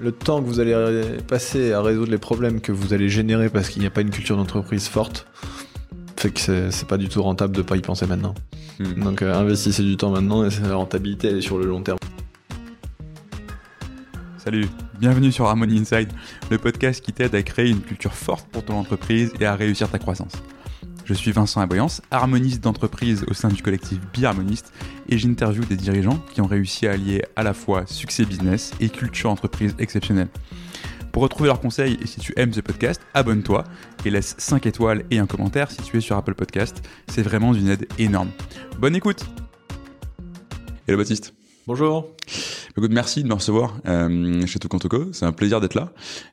le temps que vous allez passer à résoudre les problèmes que vous allez générer parce qu'il n'y a pas une culture d'entreprise forte, fait que c'est pas du tout rentable de pas y penser maintenant. Hmm. Donc euh, investissez du temps maintenant et la rentabilité elle est sur le long terme. Salut, bienvenue sur Harmony Inside, le podcast qui t'aide à créer une culture forte pour ton entreprise et à réussir ta croissance. Je suis Vincent Aboyance, harmoniste d'entreprise au sein du collectif Biharmoniste et j'interviewe des dirigeants qui ont réussi à allier à la fois succès business et culture entreprise exceptionnelle. Pour retrouver leurs conseils et si tu aimes ce podcast, abonne-toi et laisse 5 étoiles et un commentaire si tu es sur Apple Podcast. C'est vraiment d'une aide énorme. Bonne écoute Hello Baptiste. Bonjour. Écoute, merci de me recevoir euh, chez Tokantoko. C'est un plaisir d'être là.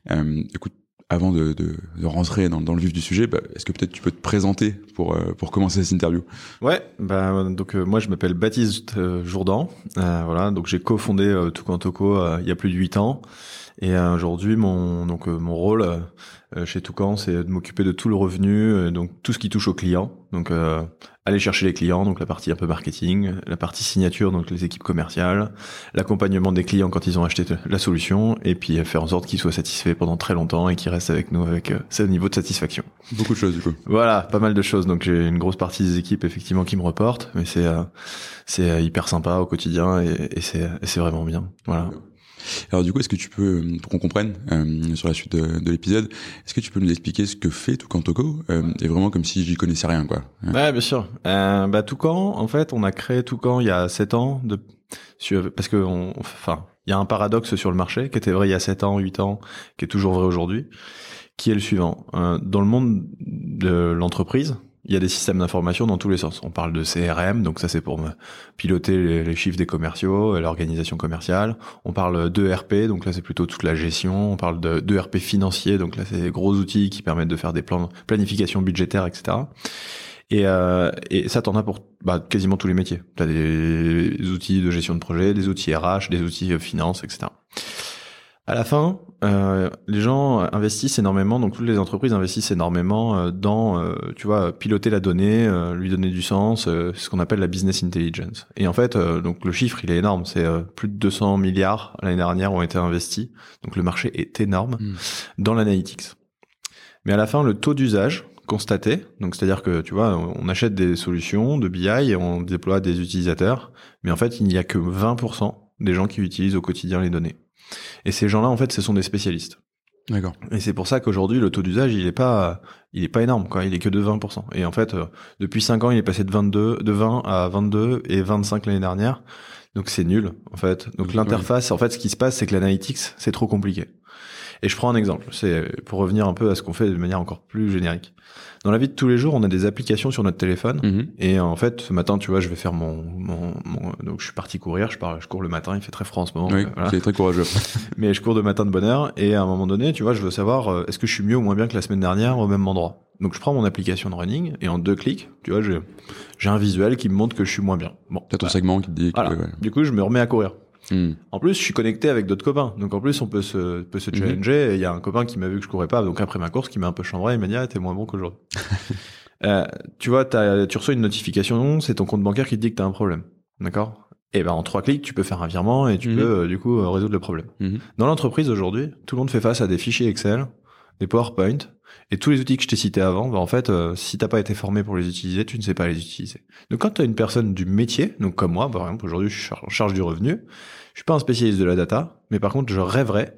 Euh, écoute, avant de, de, de rentrer dans, dans, le vif du sujet, bah, est-ce que peut-être tu peux te présenter pour, euh, pour commencer cette interview? Ouais, bah, donc euh, moi je m'appelle Baptiste euh, Jourdan, voilà, donc j'ai cofondé euh, Toucan il y a plus de 8 ans, et aujourd'hui mon, mon rôle chez Toucan c'est de m'occuper de tout le revenu, donc tout ce qui touche aux clients, donc aller chercher les clients, donc la partie un peu marketing, la partie signature, donc les équipes commerciales, l'accompagnement des clients quand ils ont acheté la solution, et puis faire en sorte qu'ils soient satisfaits pendant très longtemps et qu'ils restent avec nous avec ce niveau de satisfaction. Beaucoup de choses du coup. Voilà, pas mal de choses. Donc j'ai une grosse partie des équipes effectivement qui me reportent, mais c'est euh, c'est euh, hyper sympa au quotidien et, et c'est c'est vraiment bien. Voilà. Alors du coup, est-ce que tu peux, pour qu'on comprenne euh, sur la suite de, de l'épisode, est-ce que tu peux nous expliquer ce que fait Toucan Toco euh, Et vraiment comme si j'y connaissais rien, quoi. Ouais, bien sûr. Euh, bah Toucan, en fait, on a créé Toucan il y a 7 ans, de, parce que, on, enfin, il y a un paradoxe sur le marché qui était vrai il y a 7 ans, 8 ans, qui est toujours vrai aujourd'hui, qui est le suivant. Euh, dans le monde de l'entreprise, il y a des systèmes d'information dans tous les sens. On parle de CRM, donc ça c'est pour piloter les, chiffres des commerciaux, l'organisation commerciale. On parle d'ERP, donc là c'est plutôt toute la gestion. On parle d'ERP financier, donc là c'est des gros outils qui permettent de faire des plans, planification budgétaire, etc. Et, euh, et ça, t'en as pour bah, quasiment tous les métiers. Tu as des outils de gestion de projet, des outils RH, des outils finance, etc. À la fin, euh, les gens investissent énormément, donc toutes les entreprises investissent énormément euh, dans, euh, tu vois, piloter la donnée, euh, lui donner du sens, c'est ce qu'on appelle la business intelligence. Et en fait, donc le chiffre, il est énorme, c'est plus de 200 milliards l'année dernière ont été investis, donc le marché est énorme hmm. dans l'analytics. Mais à la fin, le taux d'usage constaté, donc c'est-à-dire que tu vois, on achète des solutions de BI et on déploie des utilisateurs, mais en fait, il n'y a que 20% des gens qui utilisent au quotidien les données. Et ces gens-là, en fait, ce sont des spécialistes. D'accord. Et c'est pour ça qu'aujourd'hui, le taux d'usage, il est pas, il est pas énorme, quoi. Il est que de 20%. Et en fait, euh, depuis 5 ans, il est passé de 22, de 20 à 22 et 25 l'année dernière. Donc c'est nul, en fait. Donc l'interface, en fait, ce qui se passe, c'est que l'analytics, c'est trop compliqué. Et je prends un exemple. C'est pour revenir un peu à ce qu'on fait de manière encore plus générique dans la vie de tous les jours, on a des applications sur notre téléphone. Mhm. Et en fait, ce matin, tu vois, je vais faire mon, mon, donc je suis parti courir. Je pars, je cours le matin. Il fait très froid en ce moment. Oui, c'est très courageux. Mais je cours de matin de bonne heure. Et à un moment donné, tu vois, je veux savoir euh, est-ce que je suis mieux ou moins bien que la semaine dernière au même endroit? Donc je prends mon application de running et en deux clics, tu vois, j'ai j'ai un visuel qui me montre que je suis moins bien. Bon, t'as ton segment qui te dit. Que, Du coup, je me remets à courir. En plus, je suis connecté avec d'autres copains. Donc en plus, on peut se, peut se mhm. challenger. Il y a un copain qui m'a vu que je courais pas. Donc après ma course, qui m'a un peu chambré, il m'a dit ah, t'es moins bon qu'aujourd'hui. euh, tu vois, tu reçois une notification, c'est ton compte bancaire qui te dit que t'as un problème. D'accord? Et ben en trois clics, tu peux faire un virement et tu mhm. peux euh, du coup euh, résoudre le problème. Mhm. Dans l'entreprise aujourd'hui, tout le monde fait face à des fichiers Excel, des PowerPoint et tous les outils que je t'ai cités avant. Ben en fait, euh, si t'as pas été formé pour les utiliser, tu ne sais pas les utiliser. Donc quand tu as une personne du métier, donc comme moi, par exemple aujourd'hui, je suis en charge du revenu. Je suis pas un spécialiste de la data, mais par contre, je rêverais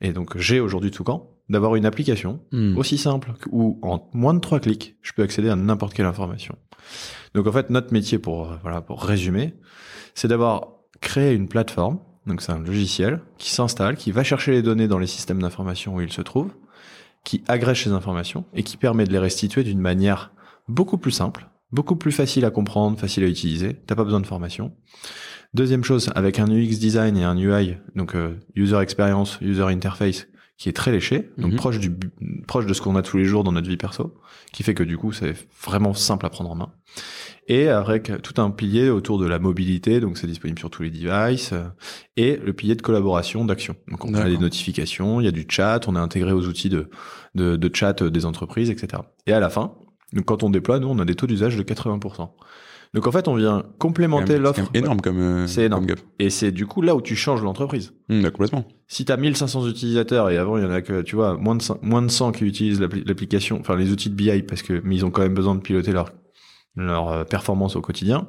et donc j'ai aujourd'hui tout quand d'avoir une application hmm. aussi simple où en moins de trois clics, je peux accéder à n'importe quelle information. Donc en fait, notre métier pour voilà pour résumer, c'est d'avoir créé une plateforme. Donc c'est un logiciel qui s'installe, qui va chercher les données dans les systèmes d'information où ils se trouvent, qui agrège ces informations et qui permet de les restituer d'une manière beaucoup plus simple, beaucoup plus facile à comprendre, facile à utiliser. T'as pas besoin de formation. Deuxième chose, avec un UX design et un UI, donc euh, user experience, user interface, qui est très léché, donc mhm. proche du proche de ce qu'on a tous les jours dans notre vie perso, qui fait que du coup c'est vraiment simple à prendre en main. Et avec tout un pilier autour de la mobilité, donc c'est disponible sur tous les devices, euh, et le pilier de collaboration, d'action. Donc on a des notifications, il y a du chat, on est intégré aux outils de, de, de chat des entreprises, etc. Et à la fin, donc quand on déploie, nous on a des taux d'usage de 80%. Donc en fait, on vient complémenter l'offre. C'est énorme comme. Euh, c'est énorme. Et c'est du coup là où tu changes l'entreprise. Mmh, bah, complètement. Si tu as 1500 utilisateurs et avant il y en a que tu vois moins de 100, moins de 100 qui utilisent l'application, enfin les outils de BI parce que mais ils ont quand même besoin de piloter leur leur euh, performance au quotidien.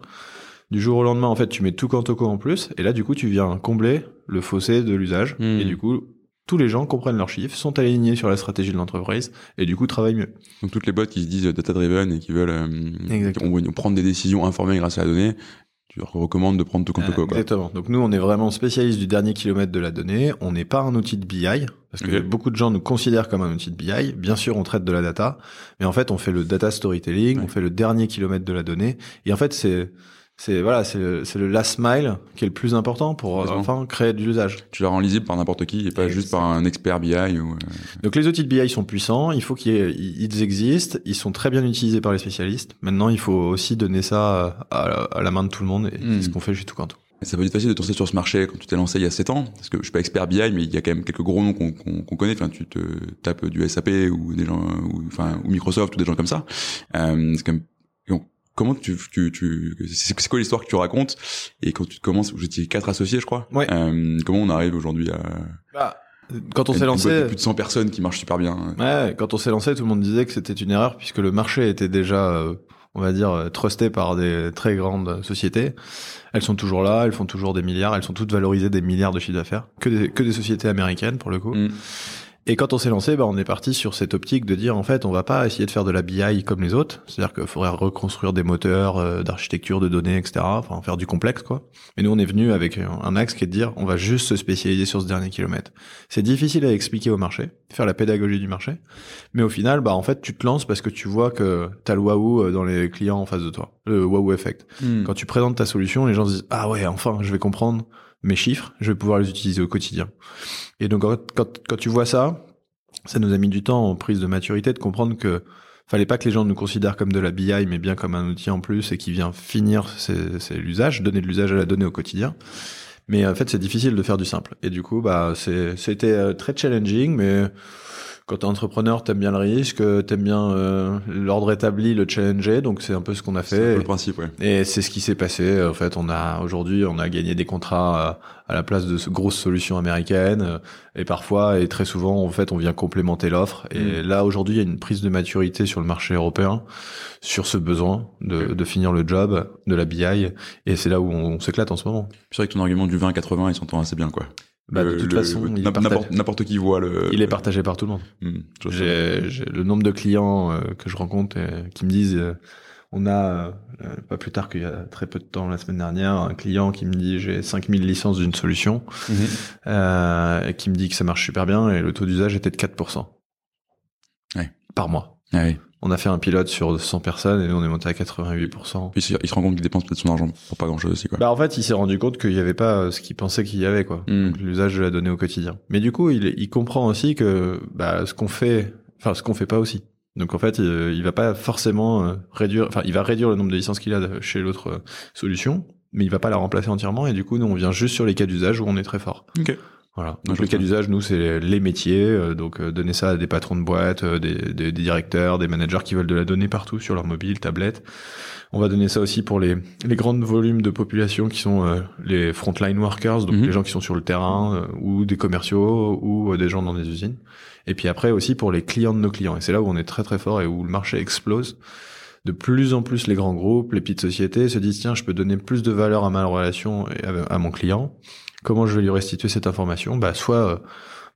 Du jour au lendemain, en fait, tu mets tout Cantoco en plus, et là, du coup, tu viens combler le fossé de l'usage, mmh. et du coup, tous les gens comprennent leurs chiffres, sont alignés sur la stratégie de l'entreprise et du coup travaillent mieux. Donc toutes les boîtes qui se disent data driven et qui veulent euh, prendre des décisions informées grâce à la donnée, tu leur recommandes de prendre tout compte quoi. Exactement. Donc nous on est vraiment spécialiste du dernier kilomètre de la donnée. On n'est pas un outil de BI parce que beaucoup de gens nous considèrent comme un outil de BI. Bien sûr on traite de la data, mais en fait on fait le data storytelling, on fait le dernier kilomètre de la donnée. Et en fait c'est c'est voilà, c'est le, le, last mile qui est le plus important pour enfin créer de l'usage. Tu la rends lisible par n'importe qui et pas juste par un expert BI. Ou, euh, Donc les outils de BI sont puissants, il faut qu'ils existent, ils sont très bien utilisés par les spécialistes. Maintenant, il faut aussi donner ça à, la, main de tout le monde et c'est hmm. ce qu'on fait chez tout canto. Ça peut être facile de te lancer sur ce marché quand tu t'es lancé il y a 7 ans, parce que je suis pas expert BI, mais il y a quand même quelques gros noms qu'on connaît. Enfin, tu te tapes du SAP ou des gens, ou, enfin, ou Microsoft ou des gens comme ça. Euh, c'est quand même comment tu, tu, tu c'est quoi l'histoire que tu racontes? Et quand tu commences vous étiez quatre associés je crois. Ouais. euh, comment on arrive aujourd'hui à bah, quand on s'est lancé plus de 100 personnes qui marchent super bien. Ouais quand on s'est lancé tout le monde disait que c'était une erreur puisque le marché était déjà euh, on va dire trusté par des très grandes sociétés. Elles sont toujours là elles font toujours des milliards elles sont toutes valorisées des milliards de chiffres d'affaires. Que des que des sociétés américaines pour le coup. Mm. Et quand on s'est lancé, bah, on est parti sur cette optique de dire en fait, on va pas essayer de faire de la BI comme les autres, c'est-à-dire qu'il faudrait reconstruire des moteurs euh, d'architecture, de données, etc. Enfin, faire du complexe, quoi. Mais nous, on est venu avec un axe qui est de dire, on va juste se spécialiser sur ce dernier kilomètre. C'est difficile à expliquer au marché, faire la pédagogie du marché, mais au final, bah en fait, tu te lances parce que tu vois que t'as le waouh euh, dans les clients en face de toi, le waouh effect. Hmm. Quand tu présentes ta solution, les gens se disent ah ouais, enfin, je vais comprendre mes chiffres, je vais pouvoir les utiliser au quotidien. Et donc quand, quand tu vois ça, ça nous a mis du temps en prise de maturité de comprendre que fallait pas que les gens nous considèrent comme de la BI, mais bien comme un outil en plus et qui vient finir c'est l'usage, donner de l'usage à la donnée au quotidien. Mais en fait, c'est difficile de faire du simple. Et du coup, bah, c'était euh, très challenging, mais quand t'es entrepreneur, t'aimes bien le risque, t'aimes bien euh, l'ordre établi, le challenger, donc c'est un peu ce qu'on a fait. C'est le principe, ouais. Et c'est ce qui s'est passé. En fait, on a aujourd'hui, on a gagné des contrats à, la place de grosses solutions américaines, et parfois et très souvent, en fait, on vient complémenter l'offre. Et mm. là, aujourd'hui, il y a une prise de maturité sur le marché européen sur ce besoin de, de finir le job de la BI, et c'est là où on, s'éclate en ce moment. C'est vrai que ton argument du 20-80, il s'entend assez bien, quoi. Bah, de toute façon, n'importe qui voit le. Il est partagé par tout le monde. J'ai le nombre de clients euh, que je rencontre qui me disent, euh, on a euh, pas plus tard qu'il y a très peu de temps la semaine dernière, un client qui me dit j'ai 5000 licences d'une solution, mhm. et qui me dit que ça marche super bien et le taux d'usage était de 4% ouais. par mois. Ah oui on a fait un pilote sur 100 personnes et nous on est monté à 88%. il se rend compte qu'il dépense peut-être son argent pour pas grand chose aussi quoi. Bah en fait il s'est rendu compte qu'il y avait pas euh, ce qu'il pensait qu'il y avait quoi. Hmm. L'usage de la donnée au quotidien. Mais du coup il, il comprend aussi que bah, ce qu'on fait, enfin ce qu'on fait pas aussi. Donc en fait il, il va pas forcément euh, réduire, enfin il va réduire le nombre de licences qu'il a chez l'autre euh, solution, mais il va pas la remplacer entièrement et du coup nous on vient juste sur les cas d'usage où on est très fort. Okay. Voilà. Donc le cas d'usage, nous, c'est les métiers. Euh, donc euh, donner ça à des patrons de boîte, euh, des, des, des, directeurs, des managers qui veulent de la donnée partout sur leur mobile, tablette. On va donner ça aussi pour les, les grands volumes de population qui sont les frontline workers, donc mhm. les gens qui sont sur le terrain, ou des commerciaux, ou des gens dans des usines. Et puis après aussi pour les clients de nos clients. Et c'est là où on est très très fort et où le marché explose de plus en plus les grands groupes, les petites sociétés se disent tiens, je peux donner plus de valeur à ma relation et à mon client Comment je vais lui restituer cette information? Bah soit euh,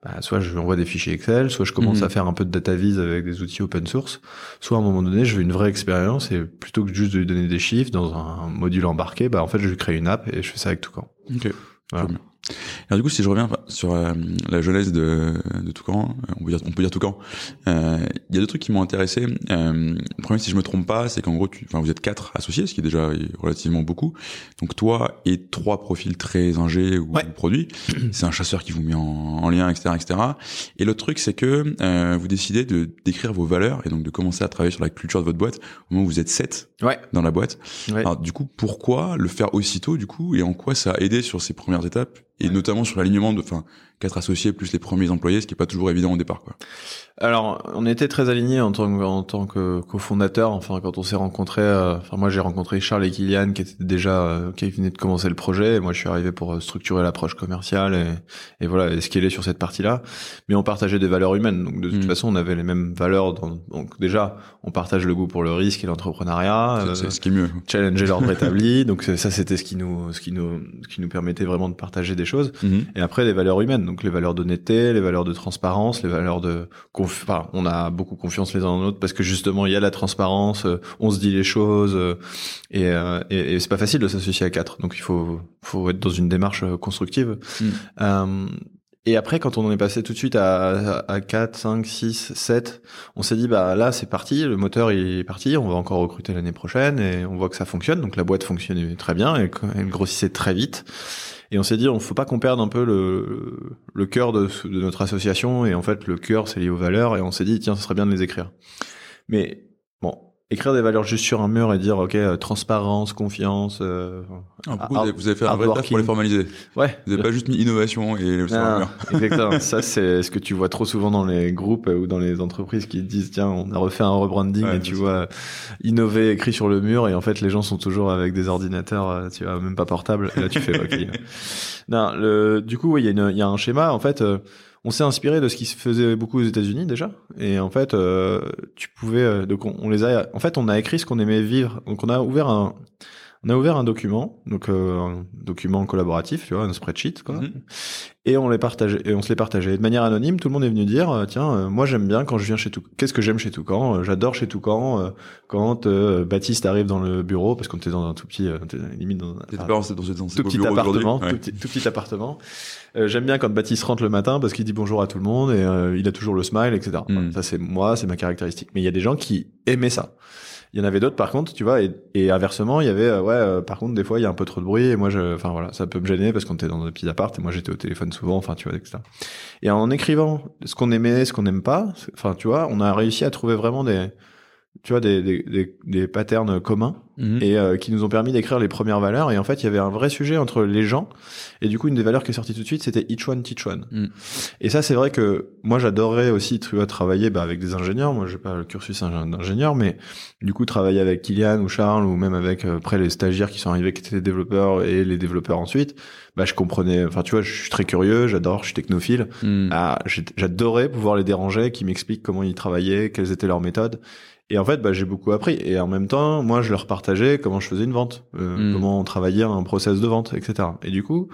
bah, soit je lui envoie des fichiers Excel, soit je commence mhm. à faire un peu de data vise avec des outils open source, soit à un moment donné, je veux une vraie expérience et plutôt que juste de lui donner des chiffres dans un module embarqué, bah en fait, je lui crée une app et je fais ça avec Toucan. Ok. Voilà. Alors du coup, si je reviens sur euh, la jeunesse de, de Toucan, euh, on peut dire, on peut dire Toucan, euh, il y a deux trucs qui m'ont intéressé. Euh, le premier, si je me trompe pas, c'est qu'en gros, tu, enfin, vous êtes quatre associés, ce qui est déjà relativement beaucoup. Donc toi et trois profils très ingés ou produits. C'est un chasseur qui vous met en, en lien, etc., etc. Et l'autre truc, c'est que euh, vous décidez de décrire vos valeurs et donc de commencer à travailler sur la culture de votre boîte au moment où vous êtes sept ouais. dans la boîte. Alors du coup, pourquoi le faire aussitôt du coup et en quoi ça a aidé sur ces premières étapes et notamment sur l'alignement de, enfin, quatre associés plus les premiers employés, ce qui est pas toujours évident au départ, quoi. Alors, on était très alignés en tant que, en tant que cofondateur. Enfin, quand on s'est rencontrés, euh, enfin moi j'ai rencontré Charles et Kylian qui étaient déjà, euh, qui venaient de commencer le projet. Et moi, je suis arrivé pour euh, structurer l'approche commerciale et, et voilà, et est sur cette partie-là. Mais on partageait des valeurs humaines. Donc de toute mm. façon, on avait les mêmes valeurs. donc déjà, on partage le goût pour le risque et l'entrepreneuriat. C'est ce qui est mieux. Challenger l'ordre établi. Donc ça, c'était ce qui nous, ce qui nous, ce qui nous permettait vraiment de partager des choses. Mm-hmm. Et après, les valeurs humaines. Donc les valeurs d'honnêteté, les valeurs de transparence, les valeurs de on a beaucoup confiance les uns dans l'autre parce que justement il y a la transparence, euh, on se dit les choses euh, euh, et, et, c'est pas facile de s'associer à quatre. Donc il faut faut être dans une démarche constructive. Mm. et après, quand on en est passé tout de suite à, à 4, 5, 6, 7, on s'est dit, bah là, c'est parti, le moteur est parti, on va encore recruter l'année prochaine, et on voit que ça fonctionne. Donc la boîte fonctionnait très bien, et elle grossissait très vite. Et on s'est dit, on faut pas qu'on perde un peu le, le cœur de, de, notre association. Et en fait, le cœur, c'est lié aux valeurs. Et on s'est dit, tiens, ce serait bien de les écrire. Mais écrire des valeurs juste sur un mur et dire ok euh, transparence confiance euh, ah, vous, avez, fait un vrai taf pour les formaliser. Ouais. Vous n'avez pas juste mis innovation et le mur exactement. Ça c'est ce que tu vois trop souvent dans les groupes ou dans les entreprises qui disent tiens on a refait un rebranding et tu vois innover écrit sur le mur et en fait les gens sont toujours avec des ordinateurs euh, tu vois même pas portables. Et là tu fais ok. Non le du coup il y a il y a un schéma en fait on s'est inspiré de ce qui se faisait beaucoup aux États-Unis déjà. Et en fait, euh, tu pouvais euh, donc on, les a. En fait, on a écrit ce qu'on aimait vivre. Donc on a ouvert un on a ouvert un document, donc euh, un document collaboratif, tu vois, un spreadsheet, quoi. Mhm. Et on les partageait, et on se les partageait de manière anonyme. Tout le monde est venu dire, euh, tiens, euh, moi j'aime bien quand je viens chez tout. Qu'est-ce que j'aime chez Toucan J'adore chez Toucan quand Baptiste arrive dans le bureau parce qu'on était dans un tout petit, limite dans, un, dans, tout petit appartement, tout, petit, tout petit appartement. j'aime bien quand Baptiste rentre le matin parce qu'il dit bonjour à tout le monde et il a toujours le smile, etc. Mhm. ça c'est moi, c'est ma caractéristique. Mais il y a des gens qui aimaient ça. Il y en avait d'autres par contre, tu vois, et, et inversement, il y avait euh, ouais, euh, par contre des fois il y a un peu trop de bruit et moi je, enfin voilà, ça peut me gêner parce qu'on était dans des petits appart et moi j'étais au téléphone souvent, enfin tu vois, etc. Et en écrivant ce qu'on aimait, ce qu'on n'aime pas, enfin tu vois, on a réussi à trouver vraiment des tu vois des, des, des, patterns communs mhm. et euh, qui nous ont permis d'écrire les premières valeurs et en fait il y avait un vrai sujet entre les gens et du coup une des valeurs qui est sortie tout de suite c'était each one teach one mhm. et ça c'est vrai que moi j'adorerais aussi tu vois travailler bah, avec des ingénieurs moi j'ai pas le cursus d'ingénieur mais du coup travailler avec Kylian ou Charles ou même avec euh, après les stagiaires qui sont arrivés qui étaient développeurs et les développeurs ensuite bah je comprenais enfin tu vois je suis très curieux j'adore je suis technophile mhm. ah, j'adorais pouvoir les déranger qui m'expliquent comment ils travaillaient quelles étaient leurs méthodes et en fait, bah, j'ai beaucoup appris. Et en même temps, moi, je leur partageais comment je faisais une vente, euh, hmm. comment on travaillait un process de vente, etc. Et du coup,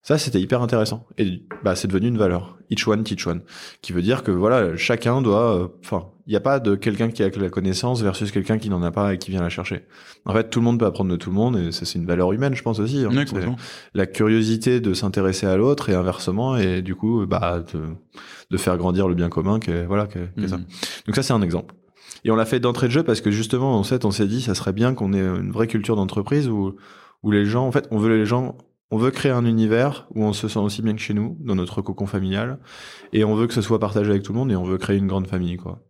ça, c'était hyper intéressant. Et bah, c'est devenu une valeur. Each one, teach one. Qui veut dire que voilà, chacun doit. Euh, enfin, il n'y a pas de quelqu'un qui a la connaissance versus quelqu'un qui n'en a pas et qui vient la chercher. En fait, tout le monde peut apprendre de tout le monde et ça, c'est une valeur humaine, je pense aussi. Hein. la curiosité de s'intéresser à l'autre et inversement, et du coup, bah, de, de faire grandir le bien commun. Que, voilà, que, ça. Hmm. Donc ça, c'est un exemple. Et on l'a fait d'entrée de jeu parce que justement, en fait, on s'est dit, ça serait bien qu'on ait une vraie culture d'entreprise où, où les gens, en fait, on veut les gens, on veut créer un univers où on se sent aussi bien que chez nous, dans notre cocon familial, et on veut que ce soit partagé avec tout le monde et on veut créer une grande famille, quoi.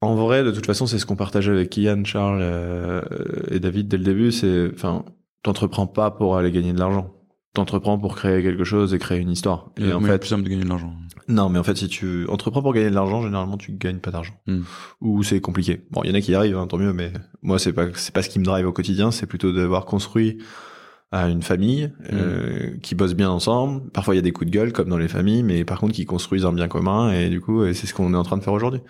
En vrai, de toute façon, c'est ce qu'on partageait avec Ian, Charles euh, et David dès le début. C'est, enfin, t'entreprends pas pour aller gagner de l'argent t'entreprends pour créer quelque chose et créer une histoire. Et, en fait, plus simple de gagner de l'argent. Non, mais en fait, si tu entreprends pour gagner de l'argent, généralement, tu gagnes pas d'argent. Hmm. Ou c'est compliqué. Bon, il y en a qui y arrivent, hein, tant mieux, mais moi, c'est pas, c'est pas ce qui me drive au quotidien, c'est plutôt d'avoir construit à une famille mm. euh, qui bosse bien ensemble. Parfois il y a des coups de gueule comme dans les familles, mais par contre qui construisent un bien commun et du coup c'est ce qu'on est en train de faire aujourd'hui.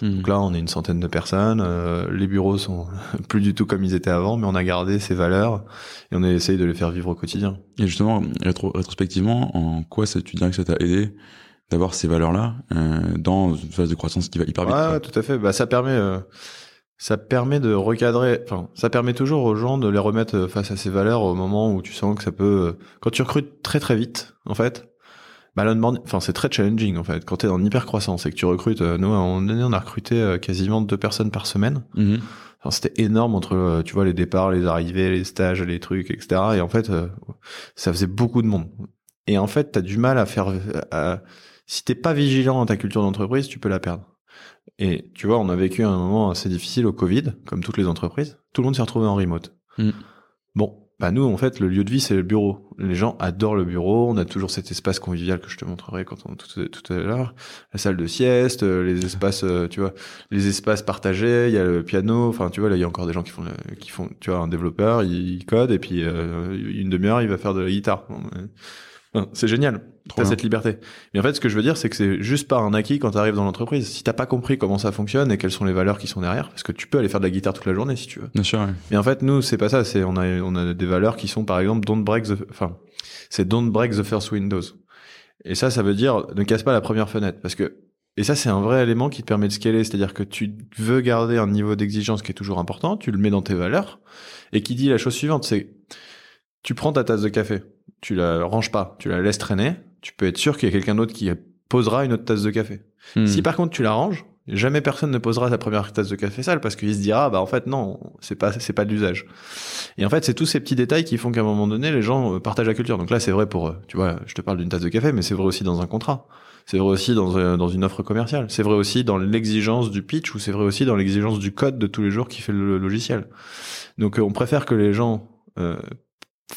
Mm. Donc là on est une centaine de personnes. Euh, les bureaux sont plus du tout comme ils étaient avant, mais on a gardé ces valeurs et on a essayé de les faire vivre au quotidien. Et justement rétrospectivement, en quoi ça, tu dirais que ça t'a aidé d'avoir ces valeurs-là euh, dans une phase de croissance qui va hyper vite Ouais, tout à fait. Bah ça permet euh, ça permet de recadrer, enfin, ça permet toujours aux gens de les remettre face à ces valeurs au moment où tu sens que ça peut, quand tu recrutes très très vite, en fait, bah, enfin, c'est très challenging, en fait. Quand t'es en hyper croissance et que tu recrutes, euh, nous, à un moment donné, on a recruté euh, quasiment deux personnes par semaine. Mm-hmm. c'était énorme entre, euh, tu vois, les départs, les arrivées, les stages, les trucs, etc. Et en fait, ça faisait beaucoup de monde. Et en fait, t'as du mal à faire, si t'es pas vigilant dans ta culture d'entreprise, tu peux la perdre. Et tu vois, on a vécu un moment assez difficile au Covid, comme toutes les entreprises. Tout le monde s'est retrouvé en remote. Mm. Bon, bah nous en fait le lieu de vie c'est le bureau. Les gens adorent le bureau. On a toujours cet espace convivial que je te montrerai quand on tout, tout à l'heure, la salle de sieste, euh, les espaces, euh, tu vois, les espaces partagés. Il y a le piano. Enfin tu vois là il y a encore des gens qui font qui font, tu vois, un développeur il, code et puis euh, une demi-heure il va faire de la guitare. C'est génial. T'as cette liberté. Mais en fait, ce que je veux dire, c'est que c'est juste pas un acquis quand tu arrives dans l'entreprise. Si t'as pas compris comment ça fonctionne et quelles sont les valeurs qui sont derrière, parce que tu peux aller faire de la guitare toute la journée si tu veux. Bien sûr. Mais en fait, nous, c'est pas ça. C'est on a on a des valeurs qui sont par exemple don't break the, enfin, c'est don't break the first windows. Et ça, ça veut dire ne casse pas la première fenêtre, parce que et ça, c'est un vrai élément qui te permet de scaler, c'est-à-dire que tu veux garder un niveau d'exigence qui est toujours important, tu le mets dans tes valeurs, et qui dit la chose suivante, c'est tu prends ta tasse de café, tu la ranges pas, tu la laisses traîner, tu peux être sûr qu'il y a quelqu'un d'autre qui posera une autre tasse de café. Hmm. Si par contre tu la ranges, jamais personne ne posera sa première tasse de café sale parce qu'il se dira bah en fait non, c'est pas c'est pas de l'usage. Et en fait, c'est tous ces petits détails qui font qu'à un moment donné, les gens euh, partagent la culture. Donc là, c'est vrai pour euh, tu vois, je te parle d'une tasse de café, mais c'est vrai aussi dans un contrat. C'est vrai aussi dans, euh, dans une offre commerciale. C'est vrai aussi dans l'exigence du pitch ou c'est vrai aussi dans l'exigence du code de tous les jours qui fait le logiciel. Donc on préfère que les gens euh,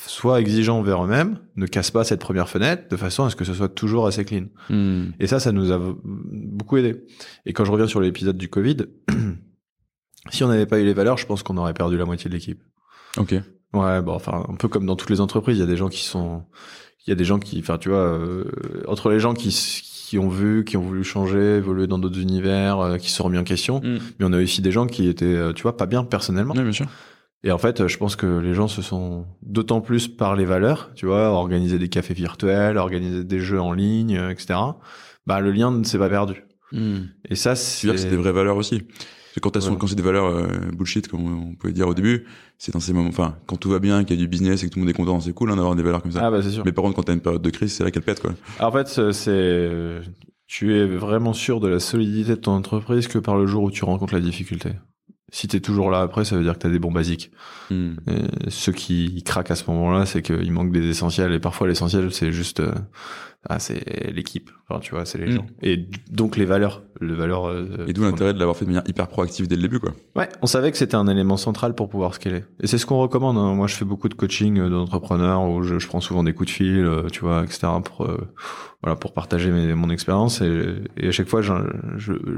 soient exigeants envers eux-mêmes, ne cassent pas cette première fenêtre de façon à ce que ce soit toujours assez clean. Hmm. Et ça, ça nous a beaucoup aidé. Et quand je reviens sur l'épisode du Covid, si on n'avait pas eu les valeurs, je pense qu'on aurait perdu la moitié de l'équipe. Ok. Ouais, bon, enfin, un peu comme dans toutes les entreprises, il y a des gens qui sont, il y a des gens qui, enfin, tu vois, euh, entre les gens qui qui ont vu, qui ont voulu changer, évoluer dans d'autres univers, euh, qui se sont remis en question, hmm. mais on a aussi des gens qui étaient, euh, tu vois, pas bien personnellement. Oui, bien sûr. Et en fait, je pense que les gens se sont d'autant plus par les valeurs, tu vois, organiser des cafés virtuels, organiser des jeux en ligne, euh, etc. Bah, le lien ne s'est pas perdu. Hmm. Et ça, c'est. c'est des vraies valeurs aussi? Quand, as, quand c'est des valeurs euh, bullshit, comme on pouvait dire au début, c'est dans ces moments, enfin, quand tout va bien, qu'il y a du business et que tout le monde est content, c'est cool hein, d'avoir des valeurs comme ça. Ah bah c'est sûr. Mais par contre, quand t'as une période de crise, c'est là qu'elle pète, quoi. en fait, c'est, tu es vraiment sûr de la solidité de ton entreprise que par le jour où tu rencontres la difficulté. Si t'es toujours là après, ça veut dire que t'as des bons basiques. Hmm. ceux qui craquent à ce moment-là, c'est qu'il manque des essentiels. Et parfois, l'essentiel, c'est juste, euh, ah, c'est l'équipe. Enfin, tu vois, c'est les hmm. gens. Et donc les valeurs, les valeurs. Euh, et d'où l'intérêt de l'avoir fait de manière hyper proactive dès le début, quoi. Ouais, on savait que c'était un élément central pour pouvoir scaler. Et c'est ce qu'on recommande. Hein. Moi, je fais beaucoup de coaching euh, d'entrepreneurs où je, je, prends souvent des coups de fil, tu vois, etc. pour voilà pour partager mes, mon expérience. Et, et, à chaque fois,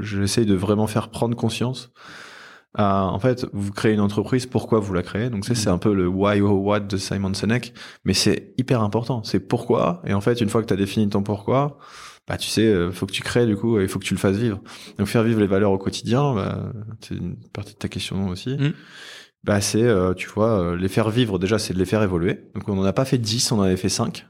j'essaye de vraiment faire prendre conscience en fait, vous créez une entreprise, pourquoi vous la créez? Donc ça, c'est mm. un peu le why or what de Simon Sinek, mais c'est hyper important. C'est pourquoi. Et en fait, une fois que tu as défini ton pourquoi, bah tu sais, euh, faut que tu crées du coup, il faut que tu le fasses vivre. Donc faire vivre les valeurs au quotidien, bah, c'est une partie de ta question aussi. Mm. Bah c'est, euh, tu vois, euh, les faire vivre déjà, c'est de les faire évoluer. Donc on n'en a pas fait 10, on en avait fait 5.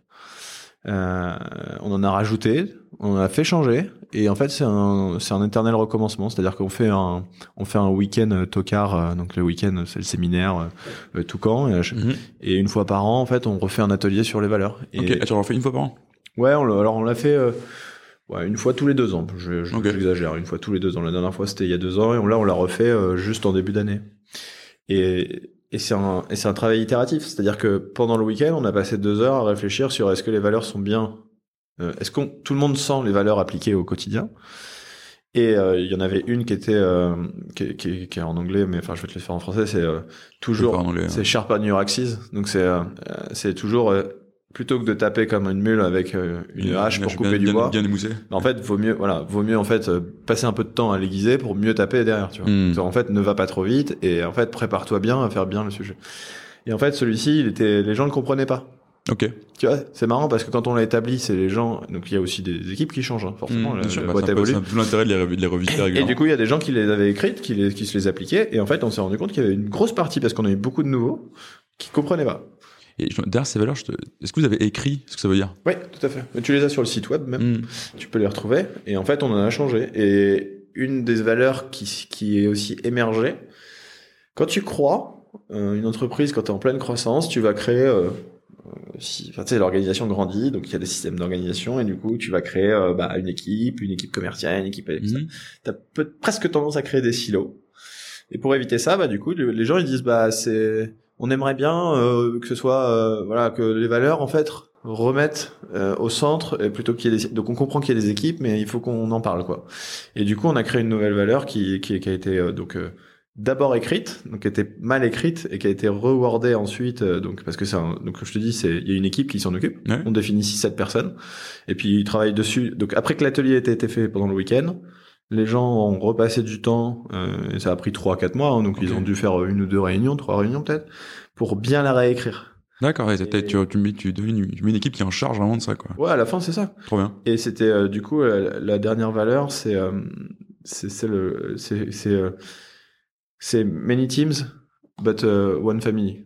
Euh, on en a rajouté, on en a fait changer, et en fait c'est un c'est un éternel recommencement, c'est-à-dire qu'on fait un on fait un week-end euh, tocard, euh, donc le week-end c'est le séminaire euh, Toucan, et, mhm. et, une fois par an en fait on refait un atelier sur les valeurs. Et, ok, tu en fais une fois par an? Ouais, on, alors on l'a fait. Ouais, une fois tous les deux ans. Je, j'exagère. Une fois tous les deux ans. La dernière fois, c'était il y a deux ans, et là, on l'a refait juste en début d'année. Et et c'est un, et un travail itératif. C'est-à-dire que pendant le week-end, on a passé deux heures à réfléchir sur est-ce que les valeurs sont bien, euh, est-ce qu'on, tout le monde sent les valeurs appliquées au quotidien. Et euh, il y en avait une qui était, euh, qui, qui, qui, est en anglais, mais enfin je vais te le faire en français. C'est toujours, c'est sharp on your axis. Donc c'est, c'est toujours plutôt que de taper comme une mule avec euh, une hache pour couper du bois. Bien en fait, vaut mieux, voilà, vaut mieux en fait euh, passer un peu de temps à l'aiguiser pour mieux taper derrière. Tu vois. Hmm. En fait, ne va pas trop vite et en fait, prépare-toi bien à faire bien le sujet. Et en fait, celui-ci, il était, les gens ne comprenaient pas. Ok. Tu vois, c'est marrant parce que quand on l'a établi, c'est les gens. Donc il y a aussi des équipes qui changent, hein, forcément. Sûr, bah, C'est l'intérêt de les, de les revisiter régulièrement. Et du coup, il y a des gens qui les avaient écrites, qui, les, qui se les appliquaient, et en fait, on s'est rendu compte qu'il y avait une grosse partie parce qu'on a eu beaucoup de nouveaux qui comprenaient pas. Et derrière ces valeurs, est-ce que vous avez écrit ce que ça veut dire? Oui, tout à fait. Mais tu les as sur le site web même. Hmm. Tu peux les retrouver. Et en fait, on en a changé. Et une des valeurs qui, qui est aussi émergée, quand tu crois, euh, une entreprise, quand tu es en pleine croissance, tu vas créer... Euh, si, enfin, tu sais, l'organisation grandit, donc il y a des systèmes d'organisation, et du coup, tu vas créer euh, bah, une équipe, une équipe commerciale, une équipe... Hmm. Tu as presque tendance à créer des silos. Et pour éviter ça, bah, du coup, les gens, ils disent, bah, c'est on aimerait bien euh, que ce soit euh, voilà que les valeurs en fait remettent euh, au centre et plutôt qu'il y ait des... donc on comprend qu'il y a des équipes mais il faut qu'on en parle quoi et du coup on a créé une nouvelle valeur qui qui, qui a été donc d'abord écrite, donc qui était mal écrite et qui a été rewardée ensuite, euh, donc parce que c'est un, donc je te dis, c'est il y a une équipe qui s'en occupe. Ouais. On définit 6-7 personnes et puis ils travaillent dessus. Donc après que l'atelier ait été fait pendant le week-end, les gens ont repassé du temps euh, et ça a pris 3-4 mois, hein, donc ils ont dû faire une ou deux réunions, trois réunions peut-être, pour bien la réécrire. D'accord, t'as- Et- tu, tu, mets, tu, une, tu mets une équipe qui est en charge vraiment de ça, quoi. Ouais, à la fin c'est ça. Trop bien. Et c'était euh, du coup euh, la dernière valeur, c'est euh, c'est c'est le c'est c'est euh, c'est many teams but euh, one family.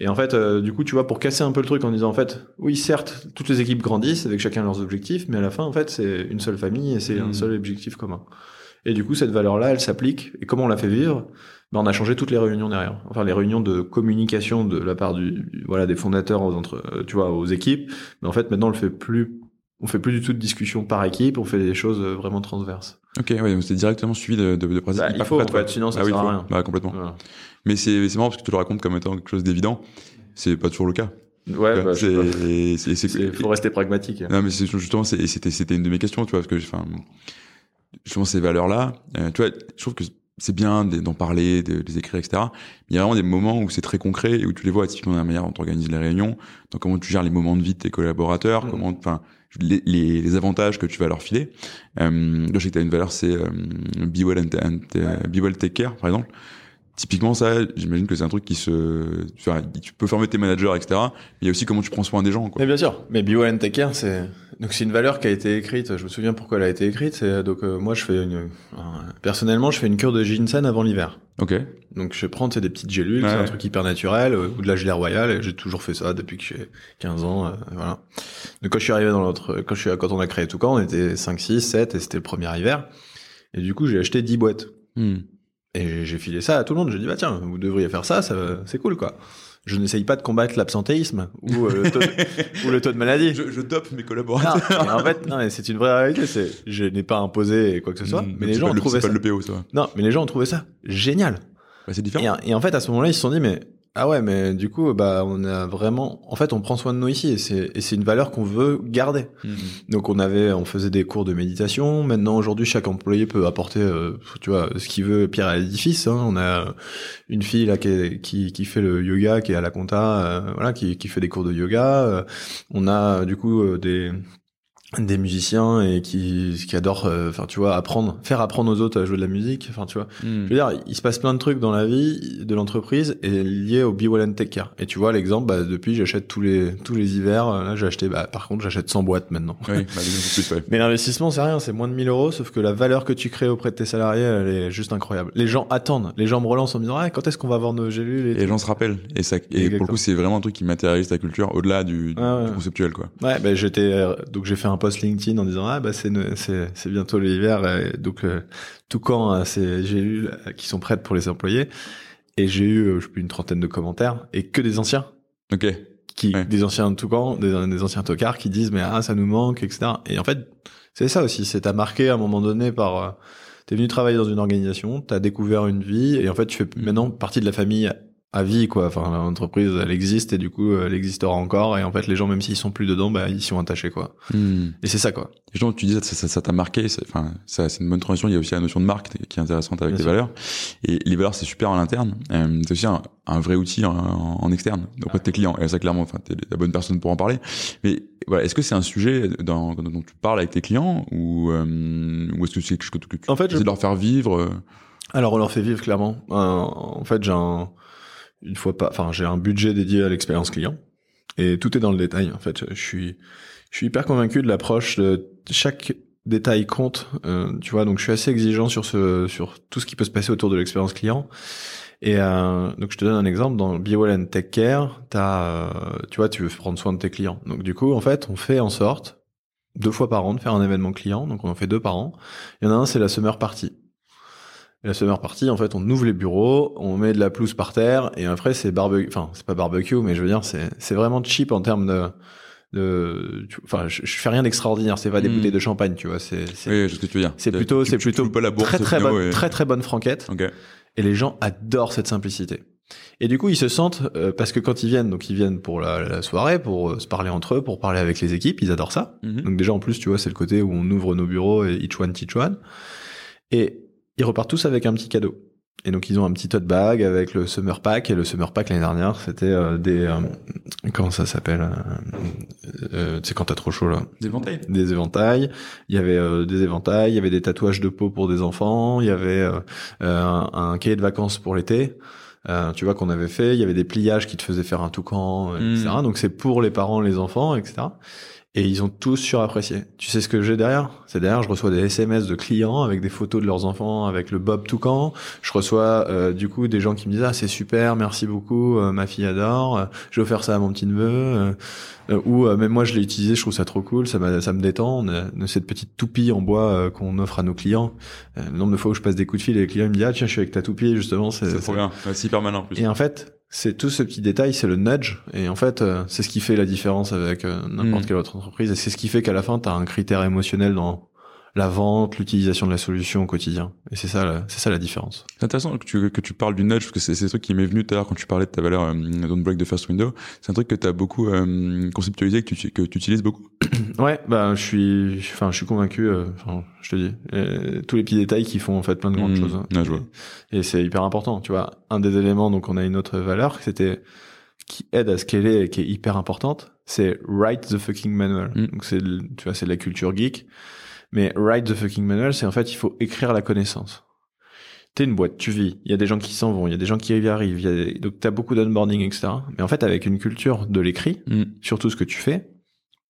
Et en fait, euh, du coup, tu vois, pour casser un peu le truc en disant en fait, oui, certes, toutes les équipes grandissent avec chacun leurs objectifs, mais à la fin, en fait, c'est une seule famille et c'est un seul objectif commun. Et du coup, cette valeur-là, elle s'applique. Et comment on l'a fait vivre? Ben, On a changé toutes les réunions derrière. Enfin, les réunions de communication de la part du, voilà, des fondateurs aux entre, euh, tu vois, aux équipes. Mais en fait, maintenant, on le fait plus. On fait plus du tout de discussion par équipe. On fait des choses euh, vraiment transverses. Ok, ouais, donc c'est directement suivi de, de, de Bah, il faut, en fait, sinon ça Ah oui, sert il à rien. Bah, complètement. Voilà. Mais c'est marrant parce que tu le racontes comme étant quelque chose d'évident. C'est pas toujours le cas. Ouais, bah, c'est, faut rester pragmatique. Non, mais justement, c'était, c'était une de mes questions, tu vois, parce que, enfin, justement, ces valeurs-là, euh, tu vois, je trouve que c'est bien d'en parler, de, de les écrire, etc. Mais il y a vraiment des moments où c'est très concret et où tu les vois, typiquement, dans la manière dont tu organises les réunions, dans comment tu gères les moments de vie de tes collaborateurs, Mhm. comment, enfin, les, les, les avantages que tu vas leur filer. Euh, je sais que tu as une valeur, c'est euh, be, well and, and, be well take care, par exemple. Typiquement, ça, j'imagine que c'est un truc qui se, enfin, tu peux former tes managers, etc. Mais il y a aussi comment tu prends soin des gens, quoi. Mais bien sûr. Mais Be Well and Take Care, c'est donc c'est une valeur qui a été écrite. Je me souviens pourquoi elle a été écrite. C'est donc euh, moi je fais une euh, personnellement je fais une cure de ginseng avant l'hiver. Ok. Donc je prends des petites gélules, Ouais. c'est un truc hyper naturel euh, ou de la gelée royale. Et j'ai toujours fait ça depuis que j'ai 15 ans. euh, voilà. Donc quand je suis arrivé dans notre quand je suis quand on a créé Toucan, on était 5, 6, 7 et c'était le premier hiver. Et du coup j'ai acheté 10 boîtes. Hmm. Et j'ai filé ça à tout le monde. J'ai dit, bah tiens, vous devriez faire ça, ça c'est cool, quoi. Je n'essaye pas de combattre l'absentéisme ou, euh, le taux de, ou le taux de maladie. Je, je dope mes Non, collaborateurs. mais en fait, non, c'est une vraie réalité. C'est, je n'ai pas imposé quoi que ce soit, Hmm, mais le les gens ont trouvé ça. pas le PO, ça. Non, mais les gens ont trouvé ça génial. Bah, c'est Et, différent. et en fait, à ce moment-là, ils se sont dit, mais ah ouais, mais du coup, bah, on a vraiment, en fait, on prend soin de nous ici, et c'est, et c'est une valeur qu'on veut garder. Hmm. Donc on avait, on faisait des cours de méditation. Maintenant aujourd'hui, chaque employé peut apporter, euh, tu vois, ce qu'il veut, pierre à l'édifice. Hein. On a une fille là qui, est- qui qui fait le yoga, qui est à la compta, euh, voilà, qui qui fait des cours de yoga. Euh, on a du coup des des musiciens et qui qui adorent, euh, enfin tu vois, apprendre, faire apprendre aux autres à jouer de la musique. Enfin tu vois, Hmm. je veux dire, il se passe plein de trucs dans la vie de l'entreprise et liés au Be Well and Take Care. Et tu vois, l'exemple, bah, depuis, j'achète tous les, tous les hivers. Là, j'ai acheté, bah, par contre, j'achète 100 boîtes maintenant. Oui, bah, ouais. Mais l'investissement, c'est rien, c'est moins de 1000 euros, sauf que la valeur que tu crées auprès de tes salariés, elle est juste incroyable. Les gens attendent, les gens me relancent en me disant, ah, quand est-ce qu'on va avoir nos gélules et Et les gens se rappellent. Et, ça, et pour le coup, c'est vraiment un truc qui matérialise ta culture au-delà du, Ouais, du conceptuel, quoi. Ouais, ben j'étais euh, donc j'ai fait un post LinkedIn en disant ah bah c'est c'est c'est bientôt l'hiver et donc euh, tout quand a ces gélules euh, qui sont prêtes pour les employés et j'ai eu euh, je sais plus une trentaine de commentaires et que des anciens Ok. qui Ouais. des anciens tout quand des, des anciens tocards qui disent mais ah ça nous manque etc et en fait c'est ça aussi c'est t'as marqué à un moment donné par euh, t'es venu travailler dans une organisation t'as découvert une vie et en fait tu fais Mm. maintenant partie de la famille à vie quoi enfin l'entreprise elle existe et du coup elle existera encore et en fait les gens même s'ils sont plus dedans bah ils sont attachés quoi Hmm. et c'est ça quoi Et genre, tu dis ça, ça, ça t'a marqué. Enfin, ça, c'est une bonne transition. Il y a aussi la notion de marque qui est intéressante avec Bien les sûr. valeurs. Et les valeurs, c'est super en interne. Euh, c'est aussi un, un vrai outil en, en externe auprès de tes clients. Et ça, clairement, enfin, t'es la bonne personne pour en parler. Mais voilà, est-ce que c'est un sujet dans, dont tu parles avec tes clients ou, euh, ou est-ce que c'est quelque chose que tu En fait, je- de leur faire vivre euh, Alors on leur fait vivre clairement. Euh, en fait, j'ai un une fois pas, enfin j'ai un budget dédié à l'expérience client et tout est dans le détail. En fait, je suis je suis hyper convaincu de l'approche de chaque détail compte. euh, tu vois, donc je suis assez exigeant sur ce sur tout ce qui peut se passer autour de l'expérience client. Et euh, donc je te donne un exemple dans Be Well and Take Care, t'as euh, tu vois tu veux prendre soin de tes clients. Donc du coup en fait on fait en sorte deux fois par an de faire un événement client. Donc on en fait deux par an. Il y en a un c'est la summer party. Et la summer party, en fait, on ouvre les bureaux, on met de la pelouse par terre, et après c'est barbecue. Enfin, c'est pas barbecue, mais je veux dire, c'est c'est vraiment cheap en termes de. de Enfin, je, je fais rien d'extraordinaire. C'est pas des Mm. bouteilles de champagne, tu vois. C'est c'est Oui, ce que tu veux dire. c'est plutôt c'est plutôt pas la bourse très très bonne et- très très bonne franquette. Ok. Et les gens adorent cette simplicité. Et du coup, ils se sentent euh, parce que quand ils viennent, donc ils viennent pour la, la soirée, pour euh, se parler entre eux, pour parler avec les équipes, ils adorent ça. Mhm. Donc déjà en plus, tu vois, c'est le côté où on ouvre nos bureaux et each one teach one. Et ils repartent tous avec un petit cadeau. Et donc ils ont un petit tote bag avec le summer pack. Et le summer pack l'année dernière c'était euh, des euh, comment ça s'appelle euh, euh, c'est quand t'as trop chaud là. Des éventails. Des éventails. Il y avait des éventails. Il y avait des tatouages de peau pour des enfants. Il y avait un, un, cahier de vacances pour l'été. Tu vois qu'on avait fait. Il y avait des pliages qui te faisaient faire un toucan etc mmh. donc c'est pour les parents les enfants etc et ils ont tous surapprécié. Tu sais ce que j'ai derrière? C'est derrière, je reçois des SMS de clients avec des photos de leurs enfants avec le Bob Toucan. Je reçois euh, du coup des gens qui me disent ah c'est super, merci beaucoup, euh, ma fille adore. Euh, j'ai offert ça à mon petit neveu. ou même moi je l'ai utilisé, je trouve ça trop cool, ça, ça me détend. On a, cette petite toupie en bois qu'on offre à nos clients. le nombre de fois où je passe des coups de fil et les clients me disent ah tiens je suis avec ta toupie justement. C'est trop bien, c'est hyper malin en plus. Et en fait c'est tout ce petit détail, c'est le nudge. Et en fait, euh, c'est ce qui fait la différence avec euh, n'importe mm. quelle autre entreprise. Et c'est ce qui fait qu'à la fin, tu as un critère émotionnel dans la vente, l'utilisation de la solution au quotidien. Et c'est ça, c'est ça la différence. C'est intéressant que tu, que tu parles du nudge, parce que c'est, c'est ce truc qui m'est venu tout à l'heure quand tu parlais de ta valeur euh, Don't Break the First Window. C'est un truc que tu as beaucoup euh, conceptualisé, que tu, que tu utilises beaucoup. ouais, bah je suis, enfin je suis convaincu. Euh, je te dis, euh, tous les petits détails qui font en fait plein de grandes mmh. choses. Ouais, je vois. Et, et c'est hyper important. Tu vois, un des éléments, donc on a une autre valeur, c'était qui aide à scaler et qui est hyper importante, c'est write the fucking manual. Mm. Donc c'est, tu vois, c'est de la culture geek. Mais write the fucking manual, c'est en fait, il faut écrire la connaissance. T'es une boîte, tu vis. Il y a des gens qui s'en vont, il y a des gens qui y arrivent. Y a des... Donc t'as beaucoup d'onboarding, etc. Mais en fait, avec une culture de l'écrit, mm. sur tout ce que tu fais,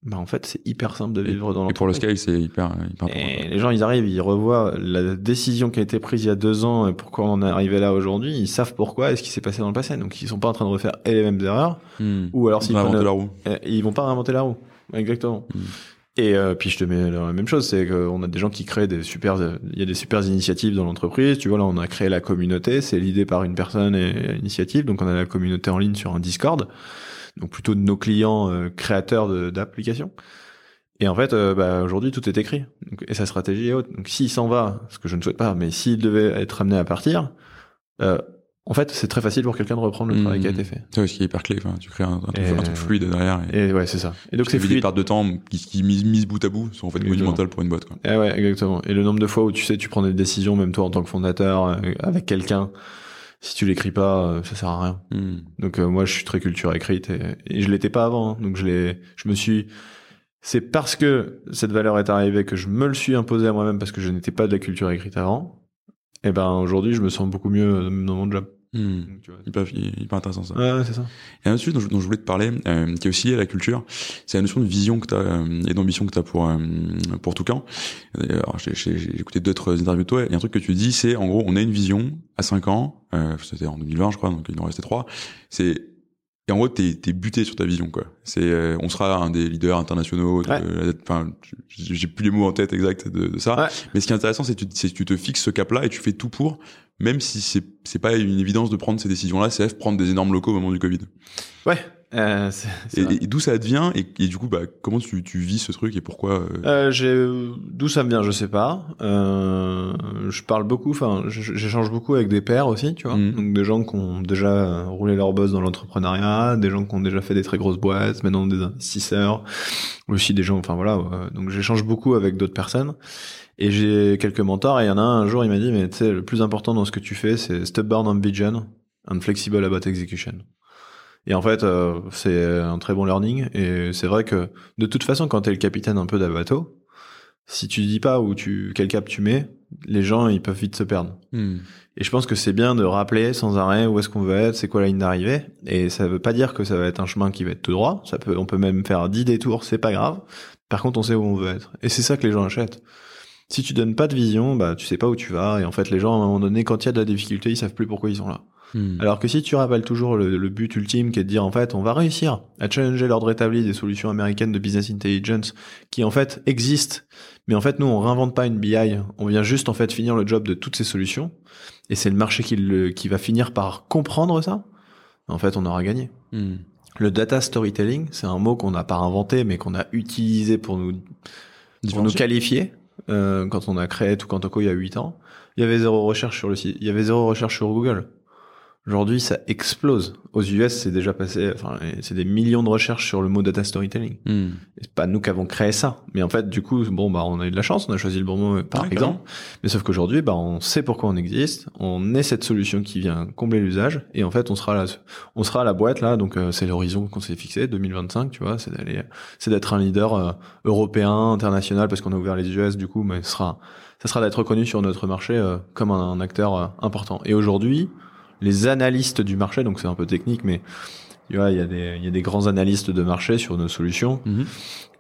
bah en fait, c'est hyper simple de vivre dans l'entreprise. Et pour le scale, c'est hyper, hyper important. Et les gens, ils arrivent, ils revoient la décision qui a été prise il y a deux ans et pourquoi on est arrivé là aujourd'hui. Ils savent pourquoi et ce qui s'est passé dans le passé. Donc, ils sont pas en train de refaire les mêmes erreurs. Mm. Ou alors, s'ils prennent... la roue. Ils vont pas réinventer la roue. Exactement. Mm. Et euh, puis je te mets la même chose, c'est qu'on a des gens qui créent des super, il y a des super initiatives dans l'entreprise. Tu vois là, on a créé la communauté, c'est l'idée par une personne et l'initiative. Donc on a la communauté en ligne sur un Discord, donc plutôt de nos clients euh, créateurs d'applications. Et en fait, euh, bah, aujourd'hui tout est écrit donc, et sa stratégie est haute. Donc s'il s'en va, ce que je ne souhaite pas, mais s'il devait être amené à partir, euh, en fait, c'est très facile pour quelqu'un de reprendre le travail qui a été fait. C'est ce qui est hyper clé. Enfin, tu crées un, un, truc, un truc, fluide derrière. Et, et ouais, c'est ça. Et donc c'est fluide. Des pertes de temps qui, qui mise, mise bout à bout sont en fait monumentales pour une boîte. Quoi. Et ouais, exactement. Et le nombre de fois où tu sais, tu prends des décisions, même toi en tant que fondateur, euh, avec quelqu'un, si tu l'écris pas, euh, ça sert à rien. Mm. Donc euh, moi, je suis très culture écrite et, et je l'étais pas avant. Hein. Donc je l'ai, je me suis c'est parce que cette valeur est arrivée que je me le suis imposé à moi-même parce que je n'étais pas de la culture écrite avant. Et ben aujourd'hui, je me sens beaucoup mieux dans mon job. Mmh. Tu vois, hyper, hyper intéressant ça. Ouais, c'est ça. Et un autre sujet dont, dont, je voulais te parler, euh, qui est aussi lié à la culture, c'est la notion de vision que tu as euh, et d'ambition que tu as pour, euh, pour Toucan. Alors, j'ai, j'ai écouté d'autres interviews de toi, et un truc que tu dis, c'est en gros, on a une vision à 5 ans, euh, c'était en 2020 je crois, donc il en restait 3, c'est et en gros, t'es es buté sur ta vision, quoi. C'est, euh, on sera un des leaders internationaux. Enfin, ouais. j'ai plus les mots en tête exacts de, de ça. Ouais. Mais ce qui est intéressant, c'est que tu, tu te fixes ce cap-là et tu fais tout pour, même si c'est c'est pas une évidence de prendre ces décisions-là, c'est prendre des énormes locaux au moment du Covid. Ouais. Euh, et, et d'où ça devient et, et, du coup, bah, comment tu, tu vis ce truc et pourquoi euh... euh D'où ça me vient, je sais pas. Euh, je parle beaucoup, enfin, j'échange beaucoup avec des pairs aussi, tu vois. Mm. Donc des gens qui ont déjà roulé leur boss dans l'entrepreneuriat, des gens qui ont déjà fait des très grosses boîtes, maintenant des investisseurs, aussi des gens, enfin voilà. Euh, donc j'échange beaucoup avec d'autres personnes. Et j'ai quelques mentors et il y en a un, un jour, il m'a dit, mais tu sais, le plus important dans ce que tu fais, c'est stubborn ambition and flexible about execution. Et en fait, euh, c'est un très bon learning. Et c'est vrai que de toute façon, quand t'es le capitaine un peu d'un bateau, si tu dis pas où tu quel cap tu mets, les gens ils peuvent vite se perdre. Mm. Et je pense que c'est bien de rappeler sans arrêt où est-ce qu'on veut être, c'est quoi la ligne d'arrivée. Et ça veut pas dire que ça va être un chemin qui va être tout droit. Ça peut, on peut même faire 10 détours, c'est pas grave. Par contre, on sait où on veut être. Et c'est ça que les gens achètent. Si tu donnes pas de vision, bah tu sais pas où tu vas. Et en fait, les gens à un moment donné, quand il y a de la difficulté, ils savent plus pourquoi ils sont là. Mmh. Alors que si tu rappelles toujours le, le, but ultime qui est de dire en fait on va réussir à challenger l'ordre établi des solutions américaines de business intelligence qui en fait existent, mais en fait nous on réinvente pas une BI, on vient juste en fait finir le job de toutes ces solutions et c'est le marché qui, le, qui va finir par comprendre ça. En fait on aura gagné. Mmh. Le data storytelling c'est un mot qu'on n'a pas inventé mais qu'on a utilisé pour nous pour nous qualifier euh, quand on a créé tout Kantoku il y a 8 ans. Il y avait zéro recherche sur le site, il y avait zéro recherche sur Google Aujourd'hui, ça explose. Aux US, c'est déjà passé, enfin, c'est des millions de recherches sur le mot data storytelling. Hmm. C'est pas nous qui avons créé ça. Mais en fait, du coup, bon, bah, on a eu de la chance, on a choisi le bon mot, par Ouais, exemple. Mais sauf qu'aujourd'hui, bah, on sait pourquoi on existe. On est cette solution qui vient combler l'usage. Et en fait, on sera là, on sera à la boîte, là. Donc, euh, c'est l'horizon qu'on s'est fixé, 2025, tu vois. C'est d'aller, c'est d'être un leader euh, européen, international, parce qu'on a ouvert les US, du coup, mais ce sera, ça sera d'être reconnu sur notre marché euh, comme un, un acteur euh, important. Et aujourd'hui, les analystes du marché, donc c'est un peu technique, mais tu vois, il y a des, il y a des grands analystes de marché sur nos solutions Mhm.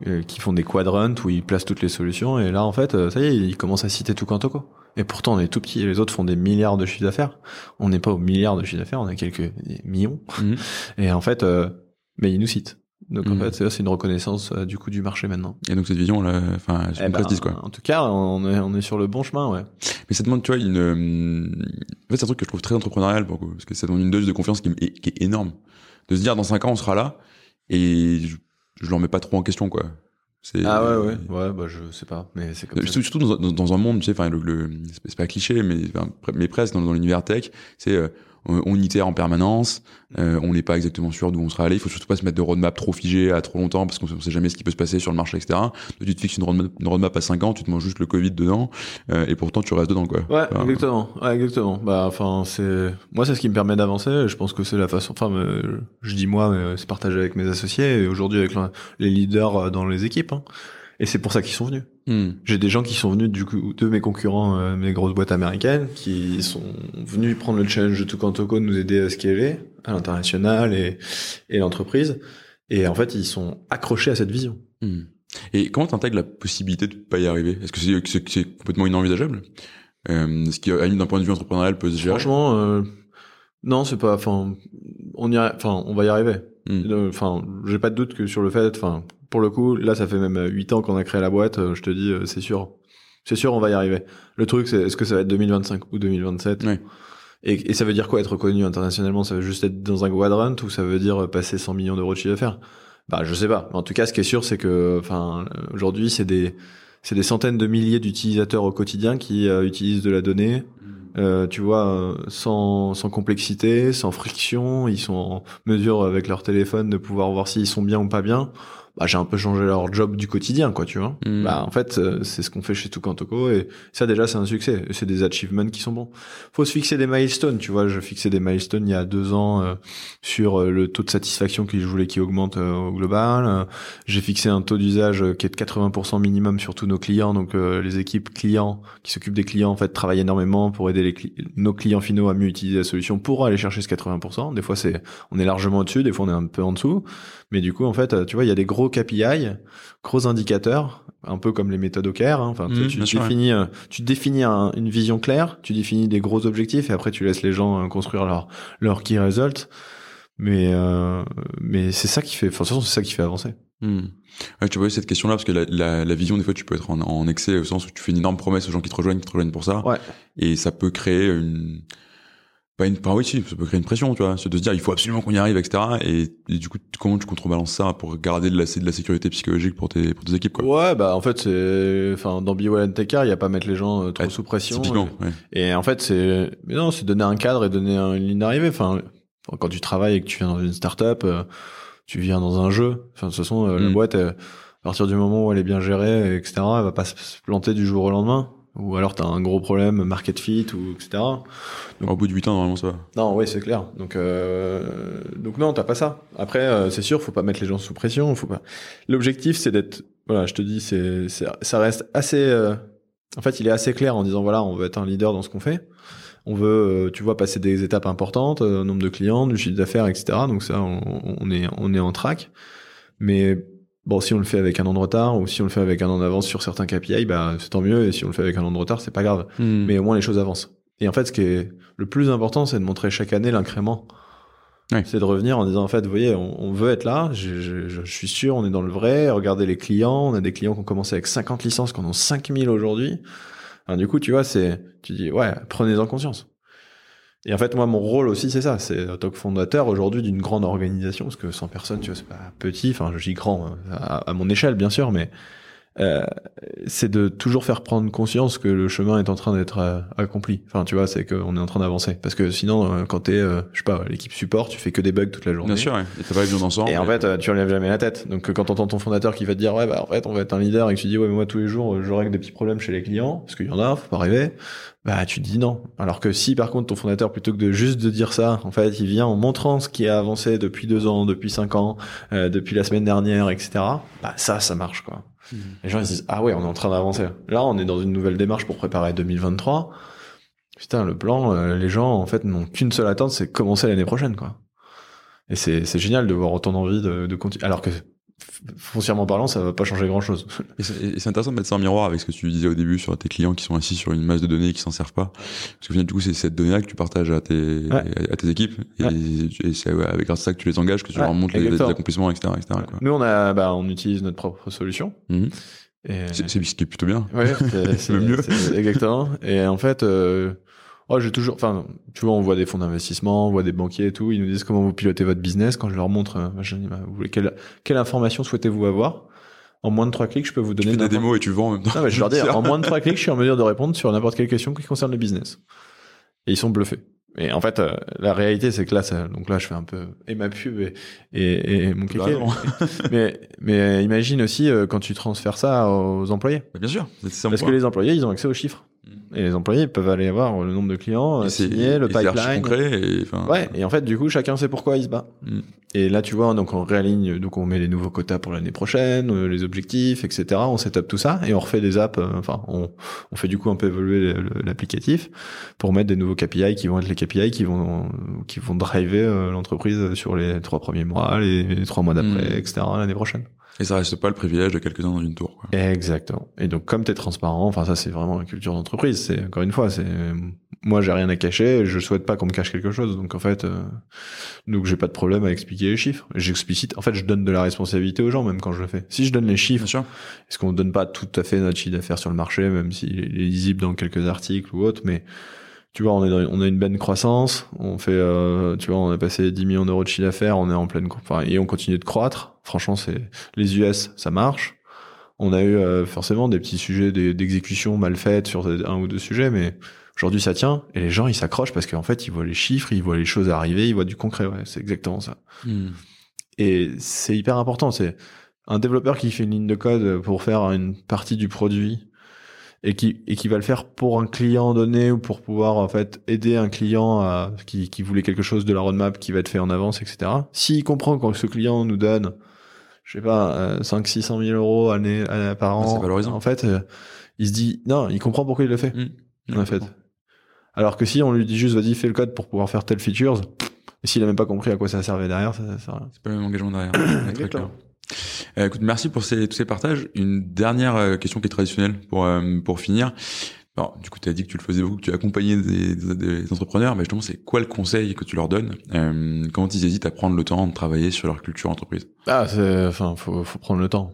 euh, qui font des quadrants où ils placent toutes les solutions. Et là, en fait, euh, ça y est, ils commencent à citer tout Quantoco. Et pourtant, on est tout petit et les autres font des milliards de chiffres d'affaires. On n'est pas au milliard de chiffres d'affaires, on a quelques millions. Mhm. Et en fait, euh, mais ils nous citent. Donc en Mhm. fait, c'est c'est une reconnaissance euh, du coup du marché maintenant. Et donc cette vision, là, enfin, elle se Eh concrétise, quoi. En tout cas, on est, on est sur le bon chemin, ouais. Mais ça demande, tu vois, une. euh, En fait, c'est un truc que je trouve très entrepreneurial, pour coup, parce que ça demande une dose de confiance qui, est- qui est énorme. De se dire, dans 5 ans, on sera là, et je, je leur mets pas trop en question, quoi. Ah ouais, ouais, ouais, bah je sais pas, mais c'est comme ça. Surtout, surtout dans, dans- dans un monde, tu sais, enfin, le, le- c'est pas- cliché, mais, enfin, mais presque dans, dans l'univers tech, c'est euh, on, on itère en permanence, euh, on n'est pas exactement sûr d'où on sera allé. Il faut surtout pas se mettre de roadmap trop figé à trop longtemps parce qu'on sait jamais ce qui peut se passer sur le marché, etc. Donc, tu te fixes une roadmap, une roadmap à 5 ans, tu te manges juste le Covid dedans, euh, et pourtant tu restes dedans, quoi. Ouais, Enfin, exactement. Ouais, exactement. Bah, enfin, c'est moi, c'est ce qui me permet d'avancer. Je pense que c'est la façon. Enfin, me- je dis moi, mais c'est partagé avec mes associés et aujourd'hui avec les leaders euh, dans les équipes. hein. Et c'est pour ça qu'ils sont venus. hmm. J'ai des gens qui sont venus du coup de mes concurrents, euh, mes grosses boîtes américaines, qui sont venus prendre le challenge de de nous aider à scaler à l'international et et l'entreprise. Et en fait, ils sont accrochés à cette vision. Hmm. Et comment t'intègres la possibilité de pas y arriver? Est-ce que c'est que c'est complètement inenvisageable? Euh, Ce qui, à la limite, d'un point de vue entrepreneurial, peut se gérer. Franchement, euh, non, c'est pas. Enfin, on y, enfin, on va y arriver. Hmm. Euh, Enfin, j'ai pas de doute que sur le fait, enfin, pour le coup, là, ça fait même 8 ans qu'on a créé la boîte, euh, je te dis, euh, c'est sûr. C'est sûr, on va y arriver. Le truc, c'est est-ce que ça va être 2025 ou 2027 Ouais. et, et ça veut dire quoi être reconnu internationalement? Ça veut juste être dans un quadrant ou ça veut dire passer 100 millions d'euros de chiffre d'affaires? Bah, je sais pas. En tout cas, ce qui est sûr, c'est que, enfin, euh, aujourd'hui, c'est des, c'est des centaines de milliers d'utilisateurs au quotidien qui euh, utilisent de la donnée, euh, tu vois, euh, sans, sans complexité, sans friction, ils sont en mesure avec leur téléphone de pouvoir voir s'ils sont bien ou pas bien. Bah, j'ai un peu changé leur job du quotidien, quoi, tu vois. Mm. Bah, en fait, euh, c'est ce qu'on fait chez Tucantoco et ça déjà, c'est un succès. C'est des achievements qui sont bons. Faut se fixer des milestones, tu vois. Je fixais des milestones il y a deux ans euh, sur euh, le taux de satisfaction que je voulais qui augmente euh, au global. J'ai fixé un taux d'usage qui est de 80% minimum sur tous nos clients. Donc, euh, les équipes clients qui s'occupent des clients, en fait, travaillent énormément pour aider les cli- nos clients finaux à mieux utiliser la solution pour aller chercher ce 80%. Des fois, c'est, on est largement au-dessus, des fois, on est un peu en dessous. Mais du coup, en fait, euh, tu vois, il y a des gros KPI, gros indicateurs, un peu comme les méthodes OKR. hein. Enfin, tu- sûr, définis, euh, tu définis un- une vision claire, tu définis des gros objectifs et après tu laisses les gens euh, construire leur leur key result. Mais euh, mais c'est ça qui fait, enfin, de toute façon, c'est ça qui fait avancer. Hmm. Ouais, tu vois cette question-là parce que la, la, la vision des fois tu peux être en, en excès au sens où tu fais une énorme promesse aux gens qui te rejoignent, qui te rejoignent pour ça, Ouais. et ça peut créer une pas une pas oui si ça peut créer une pression tu vois c'est de se dire il faut absolument qu'on y arrive etc et, et du coup comment tu contrebalances ça pour garder de la de la sécurité psychologique pour tes pour tes équipes quoi? Ouais, bah en fait c'est, enfin dans Well and il y a pas à mettre les gens euh, trop Ouais, sous pression. typiquement ouais. Et en fait, c'est, mais non, c'est donner un cadre et donner un- une ligne d'arrivée. Enfin, quand tu travailles et que tu viens dans une start-up, euh, tu viens dans un jeu. Enfin, de toute façon, euh, la Mm. boîte, euh, à partir du moment où elle est bien gérée, etc., elle va pas se planter du jour au lendemain. Ou alors t'as un gros problème market fit ou etc. au bout de 8 ans normalement ça va Non, oui, c'est clair. Donc, euh, donc non, t'as pas ça. Après, euh, c'est sûr, faut pas mettre les gens sous pression. Faut pas. L'objectif, c'est d'être. Voilà, je te dis, c'est, c'est, ça reste assez. euh, En fait, il est assez clair en disant voilà, on veut être un leader dans ce qu'on fait. On veut, euh, tu vois, passer des étapes importantes, euh, nombre de clients, du chiffre d'affaires, etc. Donc ça, on, on est, on est en track. Mais bon, si on le fait avec un an de retard ou si on le fait avec un an d'avance sur certains KPI, bah c'est tant mieux. Et si on le fait avec un an de retard, c'est pas grave mais au moins les choses avancent. Et en fait, ce qui est le plus important, c'est de montrer chaque année l'incrément. C'est de revenir en disant, en fait, vous voyez, on, on veut être là, je, je, je suis sûr, on est dans le vrai, regardez les clients, on a des clients qui ont commencé avec 50 licences, qui en ont 5000 aujourd'hui. Enfin, du coup, tu vois, c'est, tu dis, ouais, prenez-en conscience. Et en fait, moi, mon rôle aussi, c'est ça, c'est en tant fondateur aujourd'hui d'une grande organisation, parce que 100 personnes, tu vois, c'est pas petit, enfin, je dis grand, à, à mon échelle, bien sûr, mais euh, c'est de toujours faire prendre conscience que le chemin est en train d'être euh, accompli. Enfin, tu vois, c'est qu'on est en train d'avancer. Parce que sinon, euh, quand t'es, euh, je sais pas, l'équipe support, tu fais que des bugs toute la journée. Bien sûr, ouais. et t'as pas besoin d'ensemble. Et en fait, euh, tu relèves jamais la tête. Donc, quand t'entends ton fondateur qui va te dire, ouais, bah, en fait, on va être un leader et que tu dis, ouais, mais moi, tous les jours, je règle des petits problèmes chez les clients, parce qu'il y en a, faut pas rêver. Bah, tu te dis non. Alors que si, par contre, ton fondateur, plutôt que de juste de dire ça, en fait, il vient en montrant ce qui a avancé depuis deux ans, depuis cinq ans, euh, depuis la semaine dernière, etc. Bah, ça, ça marche, quoi. Mhm. Les gens, ils se disent, ah ouais, on est en train d'avancer. Là, on est dans une nouvelle démarche pour préparer 2023. Putain, le plan, euh, les gens, en fait, n'ont qu'une seule attente, c'est commencer l'année prochaine, quoi. Et c'est, génial de voir autant d'envie de, de continuer. Alors que, foncièrement parlant, ça va pas changer grand chose. Et c'est intéressant de mettre ça en miroir avec ce que tu disais au début sur tes clients qui sont assis sur une masse de données et qui s'en servent pas. Parce que du coup, c'est cette donnée-là que tu partages à tes, à, à tes équipes. Et, Ouais. et c'est ouais, avec grâce à ça que tu les engages, que tu leur montres les, accomplissements, etc. etc. quoi. Nous, on a, bah, on utilise notre propre solution. Et, C'est ce qui est plutôt bien. ouais, c'est, Le mieux. exactement. Et en fait, euh, oh, j'ai toujours, enfin, tu vois, on voit des fonds d'investissement, on voit des banquiers et tout. Ils nous disent comment vous pilotez votre business. Quand je leur montre, euh, je dis, bah, vous voulez quelle, quelle information souhaitez-vous avoir? En moins de trois clics, je peux vous Tu donner. fais des démos et tu vends en même temps. Non, mais je leur dis, en moins de trois clics, je suis en mesure de répondre sur n'importe quelle question qui concerne le business. Et ils sont bluffés. Et en fait, euh, la réalité, c'est que là, ça, donc là, je fais un peu et ma pub et, et, et mon Bah kéké. mais, mais imagine aussi euh, quand tu transfères ça aux employés. Bien sûr, Parce que point. les employés, ils ont accès aux chiffres. Mm. Et les employés peuvent aller voir le nombre de clients, Et signer, le et pipeline. concret et, Ouais, et en fait, du coup, chacun sait pourquoi il se bat. Mm. Et là, tu vois, donc on réaligne, donc on met les nouveaux quotas pour l'année prochaine, euh, les objectifs, etc. On setup tout ça et on refait des apps. euh, Enfin, on, on fait du coup un peu évoluer l'applicatif pour mettre des nouveaux KPI qui vont être les KPI qui vont qui vont driver euh, l'entreprise sur les trois premiers mois, les, les trois mois d'après, Mm. etc. L'année prochaine. Et ça reste pas le privilège de quelques-uns dans une tour. Quoi. Exactement. Et donc, comme tu es transparent, enfin, ça, c'est vraiment la culture d'entreprise. C'est, encore une fois, c'est, moi, j'ai rien à cacher, je souhaite pas qu'on me cache quelque chose. Donc, en fait, euh, donc, j'ai pas de problème à expliquer les chiffres. J'explicite, en fait, je donne de la responsabilité aux gens, même quand je le fais. Si je donne les chiffres, est-ce qu'on donne pas tout à fait notre chiffre d'affaires sur le marché, même s'il est lisible dans quelques articles ou autres, mais, tu vois, on est dans- on a une bonne croissance, on fait, euh, tu vois, on a passé 10 millions d'euros de chiffre d'affaires, on est en pleine, enfin, et on continue de croître. Franchement, c'est, les US, ça marche. On a eu euh, forcément des petits sujets d'e- d'exécution mal faites sur un ou deux sujets, mais aujourd'hui ça tient et les gens ils s'accrochent parce qu'en fait ils voient les chiffres, ils voient les choses arriver, ils voient du concret. Ouais, c'est exactement ça. Mm. Et c'est hyper important. C'est un développeur qui fait une ligne de code pour faire une partie du produit et qui et qui va le faire pour un client donné ou pour pouvoir en fait aider un client à, qui qui voulait quelque chose de la roadmap qui va être fait en avance, etc. S'il comprend quand ce client nous donne je sais pas, euh, 5 600 000 euros année, année par Ah, an. c'est valorisant. En fait, euh, il se dit, non, il comprend pourquoi il le fait, Mm. en fait. Alors que si on lui dit juste, vas-y, fais le code pour pouvoir faire telle features, et s'il a même pas compris à quoi ça servait derrière, ça, ça sert à rien. C'est pas le même engagement derrière. Euh, écoute, merci pour ces, tous ces partages. Une dernière euh, question qui est traditionnelle pour, euh, pour finir. Alors, du coup, tu as dit que tu le faisais beaucoup, que tu accompagnais des, des, entrepreneurs, mais justement, c'est quoi le conseil que tu leur donnes euh, Comment ils hésitent à prendre le temps de travailler sur leur culture entreprise? Ah, enfin, faut, faut prendre le temps.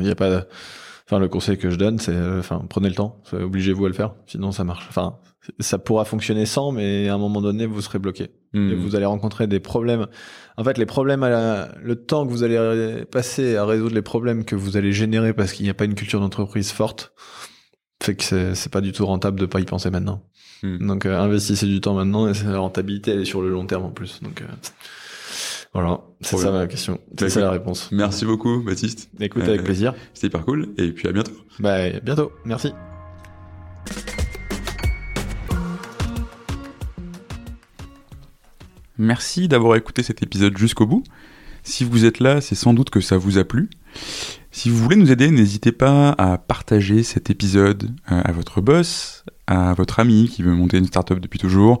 Il y a pas, enfin, le conseil que je donne, c'est, euh, enfin, prenez le temps. Obligez-vous à le faire. Sinon, ça marche. Enfin, ça pourra fonctionner sans, mais à un moment donné, vous serez bloqué. Hmm. Et vous allez rencontrer des problèmes. En fait, les problèmes, à la- le temps que vous allez passer à résoudre les problèmes que vous allez générer parce qu'il n'y a pas une culture d'entreprise forte, fait que c'est c'est pas du tout rentable de pas y penser maintenant. Hmm. Donc, euh, investissez du temps maintenant et la rentabilité, elle est sur le long terme en plus. Donc, euh, voilà, c'est ça bien. ma question. Bah, C'est ça la réponse. Merci beaucoup, Baptiste. Écoute, avec Euh, plaisir. C'était hyper cool. Et puis à bientôt. Bah, à bientôt. Merci. Merci d'avoir écouté cet épisode jusqu'au bout. Si vous êtes là, c'est sans doute que ça vous a plu. Si vous voulez nous aider, n'hésitez pas à partager cet épisode euh, à votre boss, à votre ami qui veut monter une startup depuis toujours,